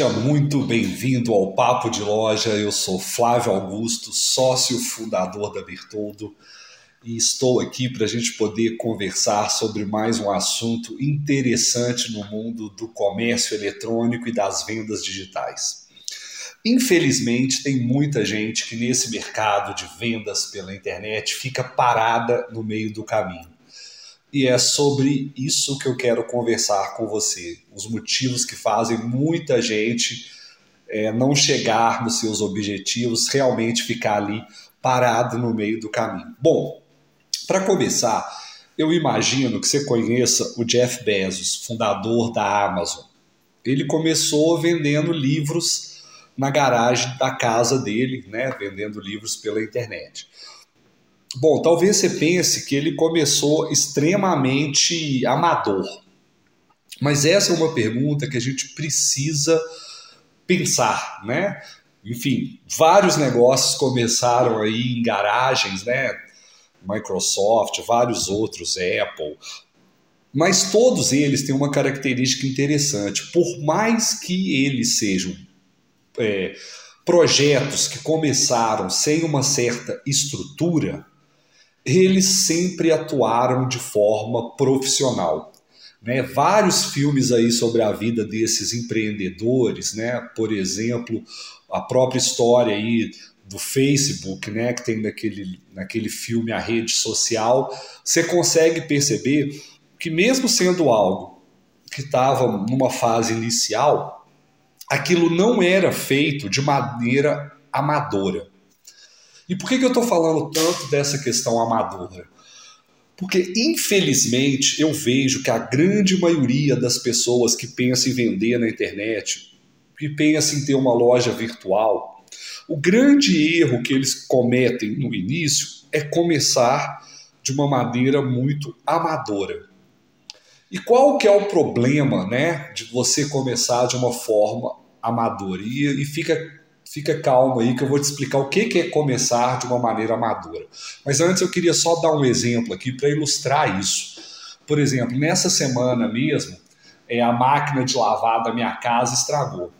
Seja muito bem-vindo ao Papo de Loja. Eu sou Flávio Augusto, sócio fundador da Bertoldo, e estou aqui para a gente poder conversar sobre mais um assunto interessante no mundo do comércio eletrônico e das vendas digitais. Infelizmente, tem muita gente que nesse mercado de vendas pela internet fica parada no meio do caminho. E é sobre isso que eu quero conversar com você. Os motivos que fazem muita gente é, não chegar nos seus objetivos, realmente ficar ali parado no meio do caminho. Bom, para começar, eu imagino que você conheça o Jeff Bezos, fundador da Amazon. Ele começou vendendo livros na garagem da casa dele, né, vendendo livros pela internet. Bom, talvez você pense que ele começou extremamente amador. Mas essa é uma pergunta que a gente precisa pensar, né? Enfim, vários negócios começaram aí em garagens, né? Microsoft, vários outros, Apple. Mas todos eles têm uma característica interessante. Por mais que eles sejam é, projetos que começaram sem uma certa estrutura, eles sempre atuaram de forma profissional. Né? Vários filmes aí sobre a vida desses empreendedores, né? por exemplo, a própria história aí do Facebook, né? que tem naquele, naquele filme A Rede Social, você consegue perceber que mesmo sendo algo que estava numa fase inicial, aquilo não era feito de maneira amadora. E por que, que eu estou falando tanto dessa questão amadora? Porque, infelizmente, eu vejo que a grande maioria das pessoas que pensam em vender na internet, que pensam em ter uma loja virtual, o grande erro que eles cometem no início é começar de uma maneira muito amadora. E qual que é o problema, né, de você começar de uma forma amadora? E, e fica fica calmo aí que eu vou te explicar o que é começar de uma maneira amadora. Mas antes eu queria só dar um exemplo aqui para ilustrar isso. Por exemplo, nessa semana mesmo, é, a máquina de lavar da minha casa estragou.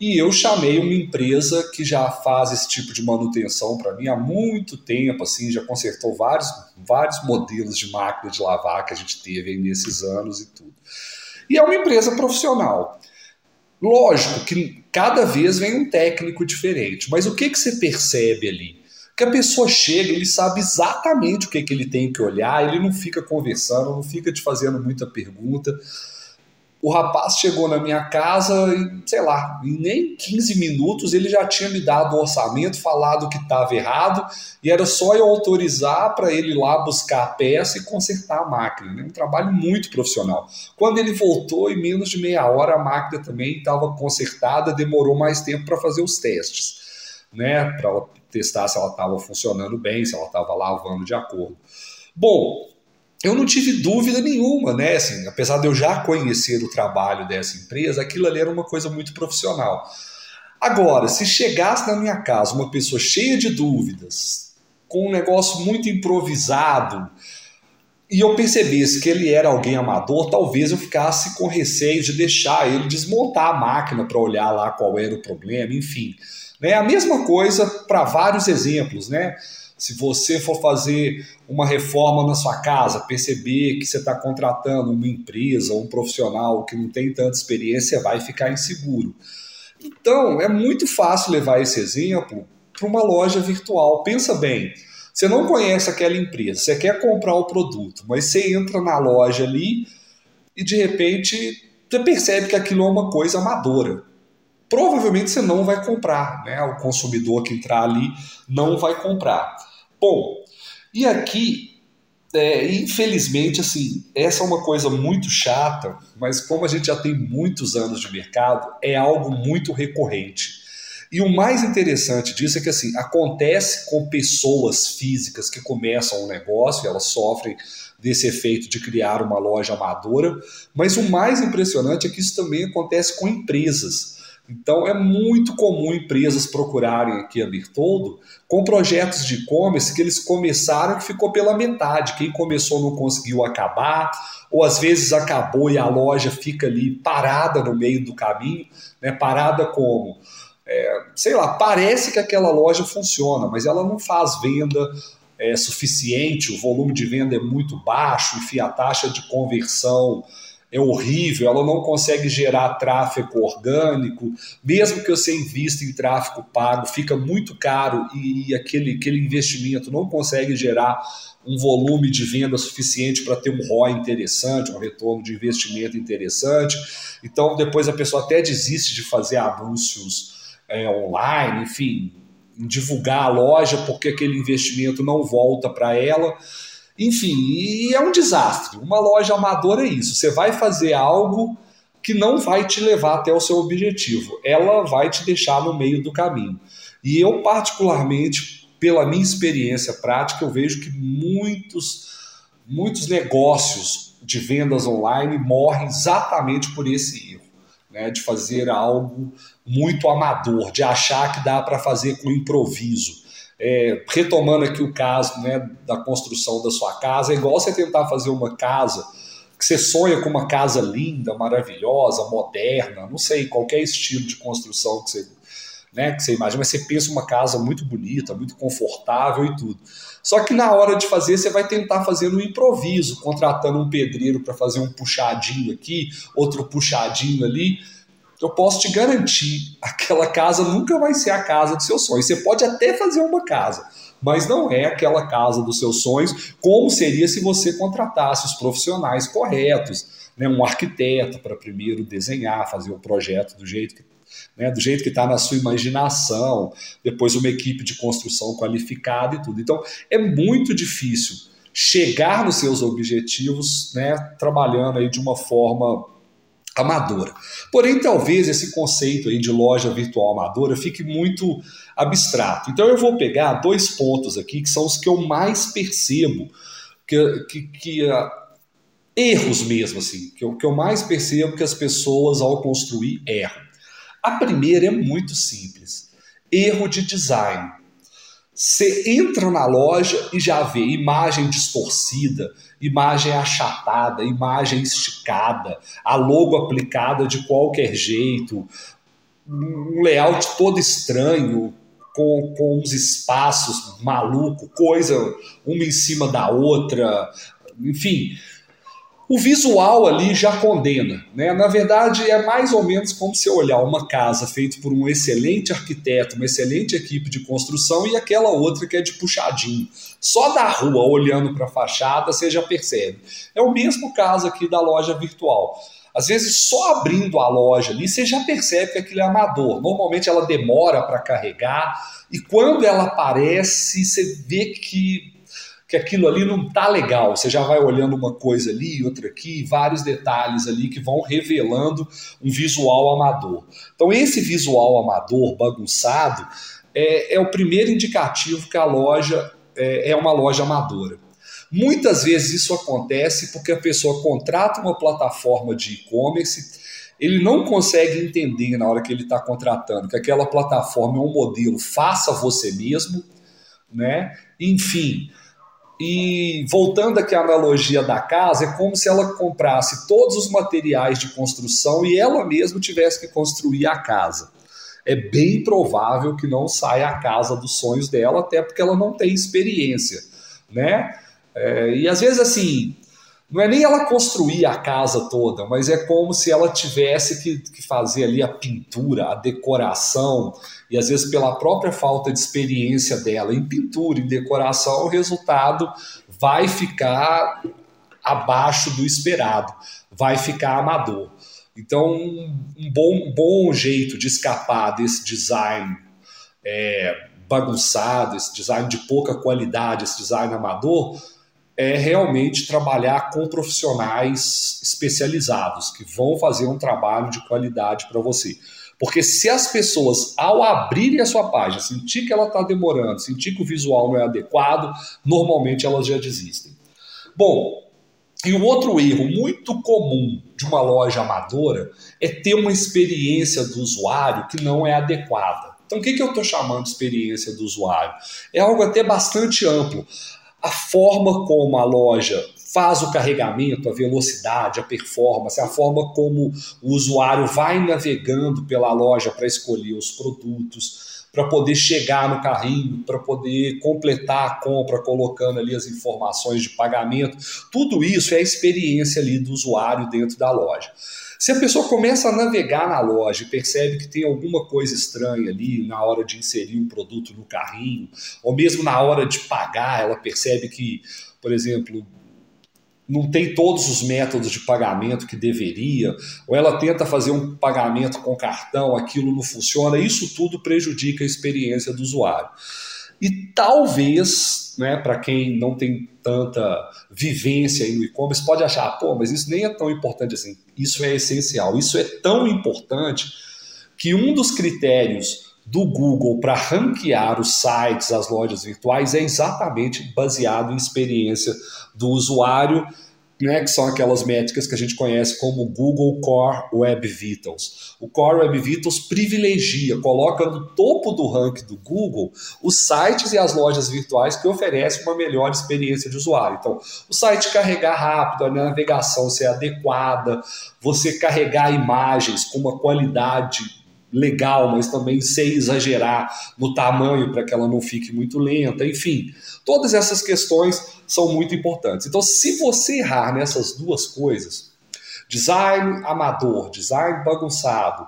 E eu chamei uma empresa que já faz esse tipo de manutenção para mim há muito tempo, assim, já consertou vários, vários modelos de máquina de lavar que a gente teve nesses anos e tudo. E é uma empresa profissional. Lógico que cada vez vem um técnico diferente, mas o que, que você percebe ali? Que a pessoa chega, ele sabe exatamente o que, que ele tem que olhar, ele não fica conversando, não fica te fazendo muita pergunta. O rapaz chegou na minha casa e, sei lá, em nem 15 minutos ele já tinha me dado o um orçamento, falado que estava errado, e era só eu autorizar para ele ir lá buscar a peça e consertar a máquina. Né? Um trabalho muito profissional. Quando ele voltou, em menos de meia hora, a máquina também estava consertada, demorou mais tempo para fazer os testes, né? para testar se ela estava funcionando bem, se ela estava lavando de acordo. Bom, eu não tive dúvida nenhuma, né? Assim, apesar de eu já conhecer o trabalho dessa empresa, aquilo ali era uma coisa muito profissional. Agora, se chegasse na minha casa uma pessoa cheia de dúvidas, com um negócio muito improvisado, e eu percebesse que ele era alguém amador, talvez eu ficasse com receio de deixar ele desmontar a máquina para olhar lá qual era o problema, enfim. Né? A mesma coisa para vários exemplos, né? Se você for fazer uma reforma na sua casa, perceber que você está contratando uma empresa um profissional que não tem tanta experiência, vai ficar inseguro. Então, é muito fácil levar esse exemplo para uma loja virtual. Pensa bem, você não conhece aquela empresa, você quer comprar o produto, mas você entra na loja ali e de repente você percebe que aquilo é uma coisa amadora. Provavelmente você não vai comprar, né? O consumidor que entrar ali não vai comprar. Bom, e aqui, é, infelizmente, assim, essa é uma coisa muito chata, mas como a gente já tem muitos anos de mercado, é algo muito recorrente. E o mais interessante disso é que assim acontece com pessoas físicas que começam um negócio, elas sofrem desse efeito de criar uma loja amadora, mas o mais impressionante é que isso também acontece com empresas. Então é muito comum empresas procurarem aqui a Bertoldo com projetos de e-commerce que eles começaram e ficou pela metade. Quem começou não conseguiu acabar, ou às vezes acabou e a loja fica ali parada no meio do caminho, né? Parada como? É, sei lá, parece que aquela loja funciona, mas ela não faz venda é, suficiente, o volume de venda é muito baixo, enfim, a taxa de conversão é horrível, ela não consegue gerar tráfego orgânico, mesmo que você invista em tráfego pago, fica muito caro e, e aquele, aquele investimento não consegue gerar um volume de venda suficiente para ter um ROI interessante, um retorno de investimento interessante. Então, depois a pessoa até desiste de fazer anúncios é, online, enfim, divulgar a loja porque aquele investimento não volta para ela. Enfim, e é um desastre. Uma loja amadora é isso. Você vai fazer algo que não vai te levar até o seu objetivo. Ela vai te deixar no meio do caminho. E eu, particularmente, pela minha experiência prática, eu vejo que muitos, muitos negócios de vendas online morrem exatamente por esse erro. Né, de fazer algo muito amador, de achar que dá para fazer com improviso. É, retomando aqui o caso né, da construção da sua casa, é igual você tentar fazer uma casa que você sonha com uma casa linda, maravilhosa, moderna, não sei, qualquer estilo de construção que você, né, que você imagina, mas você pensa uma casa muito bonita, muito confortável e tudo. Só que na hora de fazer, você vai tentar fazer no improviso, contratando um pedreiro para fazer um puxadinho aqui, outro puxadinho ali eu posso te garantir, aquela casa nunca vai ser a casa dos seus sonhos. Você pode até fazer uma casa, mas não é aquela casa dos seus sonhos, como seria se você contratasse os profissionais corretos, né? um arquiteto para primeiro desenhar, fazer o projeto do jeito que né, do jeito que está na sua imaginação, depois uma equipe de construção qualificada e tudo. Então, é muito difícil chegar nos seus objetivos, né, trabalhando aí de uma forma amadora. Porém, talvez esse conceito aí de loja virtual amadora fique muito abstrato. Então, eu vou pegar dois pontos aqui que são os que eu mais percebo que, que, que uh, erros mesmo assim, que eu, que eu mais percebo que as pessoas ao construir erram. A primeira é muito simples: erro de design. Você entra na loja e já vê imagem distorcida, imagem achatada, imagem esticada, a logo aplicada de qualquer jeito, um layout todo estranho, com, com uns espaços maluco, coisa uma em cima da outra, enfim, o visual ali já condena. Né? Na verdade, é mais ou menos como se olhar uma casa feita por um excelente arquiteto, uma excelente equipe de construção e aquela outra que é de puxadinho. Só da rua, olhando para a fachada, você já percebe. É o mesmo caso aqui da loja virtual. Às vezes, só abrindo a loja ali, você já percebe que aquilo é amador. Normalmente ela demora para carregar, e quando ela aparece, você vê que que aquilo ali não tá legal. Você já vai olhando uma coisa ali, outra aqui, vários detalhes ali que vão revelando um visual amador. Então, esse visual amador, bagunçado, é, é o primeiro indicativo que a loja é, é uma loja amadora. Muitas vezes isso acontece porque a pessoa contrata uma plataforma de e-commerce, ele não consegue entender na hora que ele está contratando que aquela plataforma é um modelo faça você mesmo, né? Enfim, e voltando aqui à analogia da casa, é como se ela comprasse todos os materiais de construção e ela mesma tivesse que construir a casa. É bem provável que não saia a casa dos sonhos dela, até porque ela não tem experiência, né? É, e às vezes assim, não é nem ela construir a casa toda, mas é como se ela tivesse que, que, fazer ali a pintura, a decoração, e às vezes pela própria falta de experiência dela em pintura, em decoração, o resultado vai ficar abaixo do esperado, vai ficar amador. Então, um bom, bom jeito de escapar desse design é, bagunçado, esse design de pouca qualidade, esse design amador, é realmente trabalhar com profissionais especializados que vão fazer um trabalho de qualidade para você. Porque se as pessoas, ao abrirem a sua página, sentir que ela está demorando, sentir que o visual não é adequado, normalmente elas já desistem. Bom, E o outro erro muito comum de uma loja amadora é ter uma experiência do usuário que não é adequada. Então, o que, que eu estou chamando de experiência do usuário? É algo até bastante amplo. A forma como a loja faz o carregamento, a velocidade, a performance, a forma como o usuário vai navegando pela loja para escolher os produtos para poder chegar no carrinho, para poder completar a compra, colocando ali as informações de pagamento. Tudo isso é a experiência ali do usuário dentro da loja. Se a pessoa começa a navegar na loja e percebe que tem alguma coisa estranha ali na hora de inserir um produto no carrinho, ou mesmo na hora de pagar, ela percebe que, por exemplo, não tem todos os métodos de pagamento que deveria, ou ela tenta fazer um pagamento com cartão, aquilo não funciona, isso tudo prejudica a experiência do usuário. E talvez, né, para quem não tem tanta vivência no e-commerce, pode achar, pô, mas isso nem é tão importante assim. Isso é essencial. Isso é tão importante que um dos critérios do Google para ranquear os sites, as lojas virtuais, é exatamente baseado em experiência do usuário, né, que são aquelas métricas que a gente conhece como Google Core Web Vitals. O Core Web Vitals privilegia, coloca no topo do ranking do Google os sites e as lojas virtuais que oferecem uma melhor experiência de usuário. Então, o site carregar rápido, a navegação ser adequada, você carregar imagens com uma qualidade legal, mas também sem exagerar no tamanho para que ela não fique muito lenta, enfim. Todas essas questões são muito importantes. Então, se você errar nessas duas coisas, design amador, design bagunçado,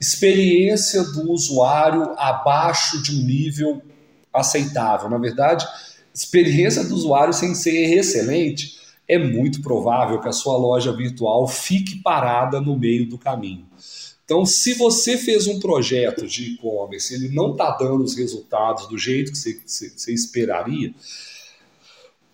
experiência do usuário abaixo de um nível aceitável, na verdade, experiência do usuário sem ser excelente, é muito provável que a sua loja virtual fique parada no meio do caminho. Então, se você fez um projeto de e-commerce, ele não está dando os resultados do jeito que você, você esperaria,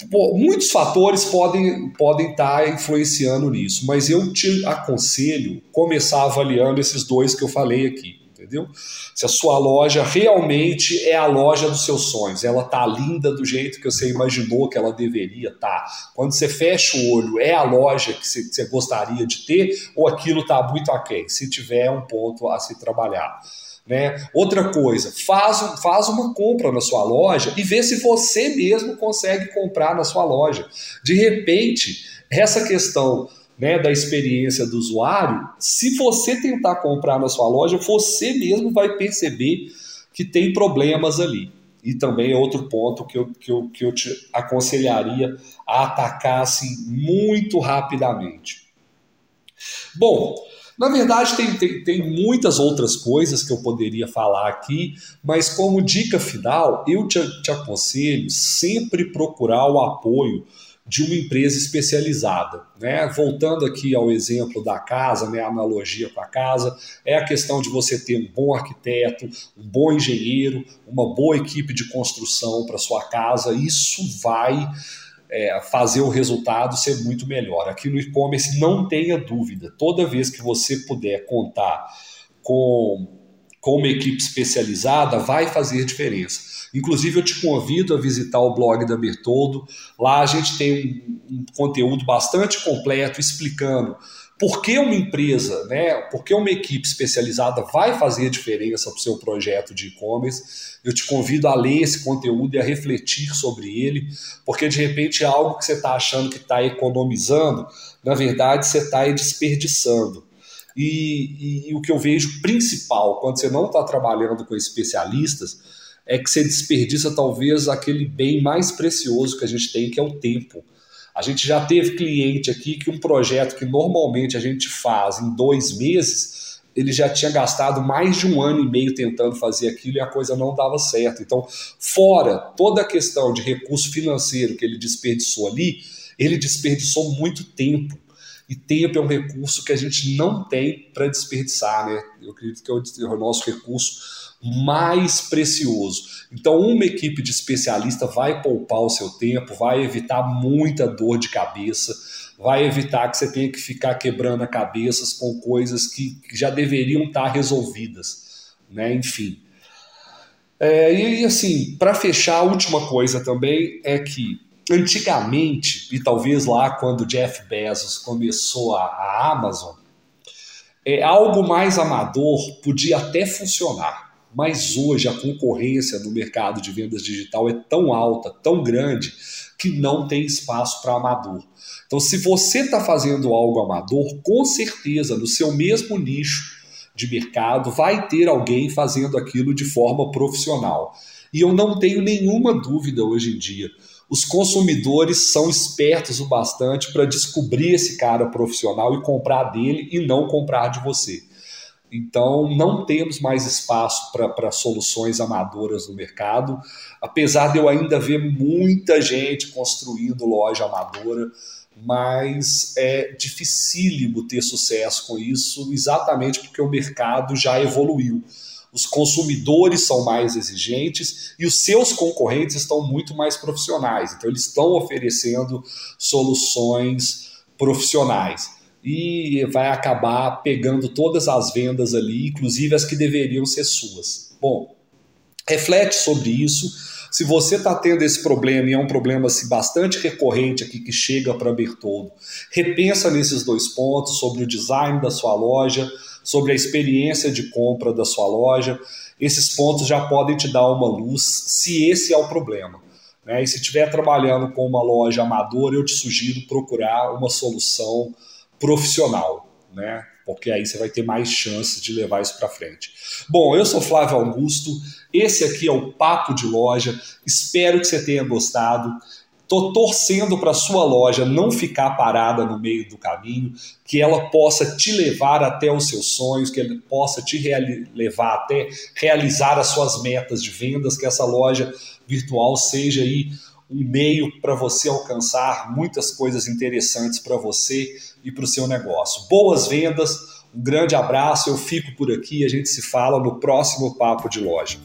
muitos fatores podem podem estar tá influenciando nisso, mas eu te aconselho começar avaliando esses dois que eu falei aqui entendeu? Se a sua loja realmente é a loja dos seus sonhos, ela tá linda do jeito que você imaginou que ela deveria estar. Tá. Quando você fecha o olho, é a loja que você gostaria de ter ou aquilo está muito aquém? Se tiver um ponto a se trabalhar. Né? Outra coisa, faz, faz uma compra na sua loja e vê se você mesmo consegue comprar na sua loja. De repente, essa questão né, da experiência do usuário, se você tentar comprar na sua loja, você mesmo vai perceber que tem problemas ali. E também é outro ponto que eu, que eu, que eu te aconselharia a atacar assim, muito rapidamente. Bom, na verdade, tem, tem, tem, muitas outras coisas que eu poderia falar aqui, mas como dica final, eu te, te aconselho sempre procurar o apoio de uma empresa especializada. Né? Voltando aqui ao exemplo da casa, né, a analogia com a casa, é a questão de você ter um bom arquiteto, um bom engenheiro, uma boa equipe de construção para sua casa. Isso vai é, fazer o resultado ser muito melhor. Aqui no e-commerce, não tenha dúvida, toda vez que você puder contar com, com uma equipe especializada, vai fazer diferença. Inclusive, eu te convido a visitar o blog da Bertoldo. Lá a gente tem um, um conteúdo bastante completo explicando por que uma empresa, né, por que uma equipe especializada vai fazer diferença para o seu projeto de e-commerce. Eu te convido a ler esse conteúdo e a refletir sobre ele, porque de repente é algo que você está achando que está economizando, na verdade você está desperdiçando. E, e, e, o que eu vejo principal quando você não está trabalhando com especialistas é que você desperdiça talvez aquele bem mais precioso que a gente tem, que é o tempo. A gente já teve cliente aqui que um projeto que normalmente a gente faz em dois meses, ele já tinha gastado mais de um ano e meio tentando fazer aquilo e a coisa não dava certo. Então, fora toda a questão de recurso financeiro que ele desperdiçou ali, ele desperdiçou muito tempo. E tempo é um recurso que a gente não tem para desperdiçar, né? Eu acredito que é o nosso recurso mais precioso. Então, uma equipe de especialista vai poupar o seu tempo, vai evitar muita dor de cabeça, vai evitar que você tenha que ficar quebrando a cabeças com coisas que já deveriam estar resolvidas, né? Enfim. É, e assim, para fechar, a última coisa também é que antigamente, e talvez lá quando Jeff Bezos começou a, a Amazon, é, algo mais amador podia até funcionar, mas hoje a concorrência no mercado de vendas digital é tão alta, tão grande, que não tem espaço para amador. Então, se você está fazendo algo amador, com certeza, no seu mesmo nicho de mercado, vai ter alguém fazendo aquilo de forma profissional. E eu não tenho nenhuma dúvida hoje em dia. Os consumidores são espertos o bastante para descobrir esse cara profissional e comprar dele e não comprar de você. Então, não temos mais espaço para soluções amadoras no mercado, apesar de eu ainda ver muita gente construindo loja amadora, mas é dificílimo ter sucesso com isso, exatamente porque o mercado já evoluiu. Os consumidores são mais exigentes e os seus concorrentes estão muito mais profissionais, então eles estão oferecendo soluções profissionais e vai acabar pegando todas as vendas ali, inclusive as que deveriam ser suas. Bom, reflete sobre isso. Se você está tendo esse problema e é um problema assim, bastante recorrente aqui que chega para Bertoldo, repensa nesses dois pontos sobre o design da sua loja, sobre a experiência de compra da sua loja. Esses pontos já podem te dar uma luz se esse é o problema. Né? E se estiver trabalhando com uma loja amadora, eu te sugiro procurar uma solução profissional, né? Porque aí você vai ter mais chances de levar isso para frente. Bom, eu sou Flávio Augusto, esse aqui é o Papo de Loja. Espero que você tenha gostado. Tô torcendo para sua loja não ficar parada no meio do caminho, que ela possa te levar até os seus sonhos, que ela possa te levar até realizar as suas metas de vendas, que essa loja virtual seja aí um meio para você alcançar muitas coisas interessantes para você e para o seu negócio. Boas vendas, um grande abraço, eu fico por aqui, a gente se fala no próximo Papo de Loja.